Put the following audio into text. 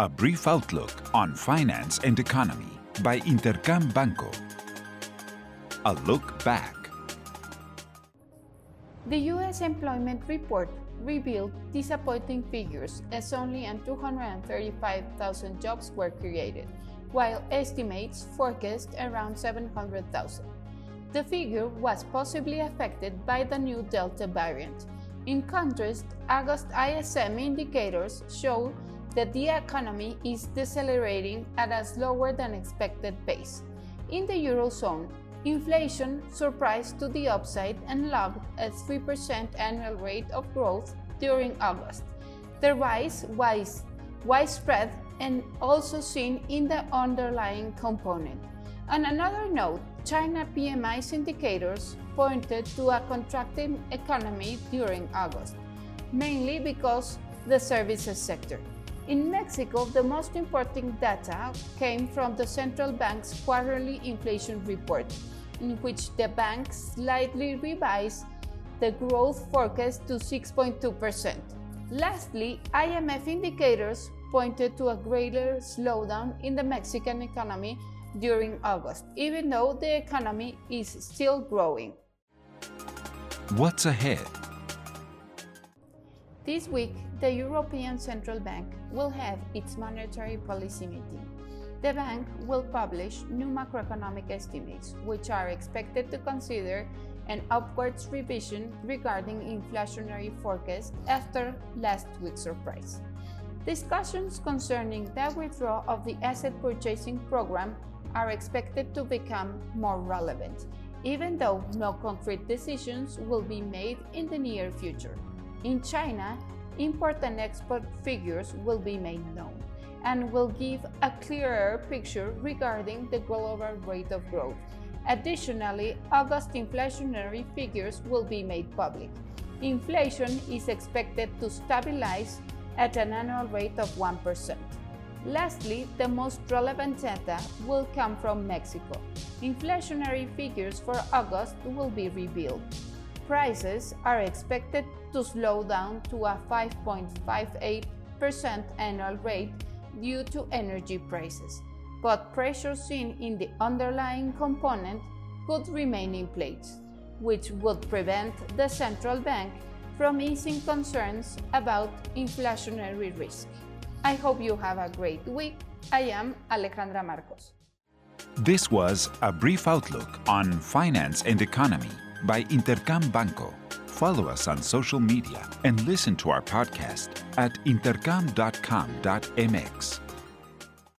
A brief outlook on finance and economy by Intercam Banco. A look back. The U.S. employment report revealed disappointing figures as only 235,000 jobs were created, while estimates forecast around 700,000. The figure was possibly affected by the new Delta variant. In contrast, August ISM indicators show that the economy is decelerating at a slower than expected pace. In the Eurozone, inflation surprised to the upside and logged a 3% annual rate of growth during August. The rise was widespread and also seen in the underlying component. On another note, China PMI's indicators pointed to a contracting economy during August, mainly because the services sector. In Mexico, the most important data came from the central bank's quarterly inflation report, in which the bank slightly revised the growth forecast to 6.2%. Lastly, IMF indicators pointed to a greater slowdown in the Mexican economy during August, even though the economy is still growing. What's ahead? This week, the European Central Bank will have its monetary policy meeting. The bank will publish new macroeconomic estimates, which are expected to consider an upwards revision regarding inflationary forecasts after last week's surprise. Discussions concerning the withdrawal of the asset purchasing program are expected to become more relevant, even though no concrete decisions will be made in the near future. In China, import and export figures will be made known and will give a clearer picture regarding the global rate of growth. Additionally, August inflationary figures will be made public. Inflation is expected to stabilize at an annual rate of 1%. Lastly, the most relevant data will come from Mexico. Inflationary figures for August will be revealed prices are expected to slow down to a 5.58% annual rate due to energy prices, but pressure seen in the underlying component could remain in place, which would prevent the central bank from easing concerns about inflationary risk. I hope you have a great week. I am Alejandra Marcos. This was a brief outlook on finance and economy by Intercam Banco. Follow us on social media and listen to our podcast at intercam.com.mx.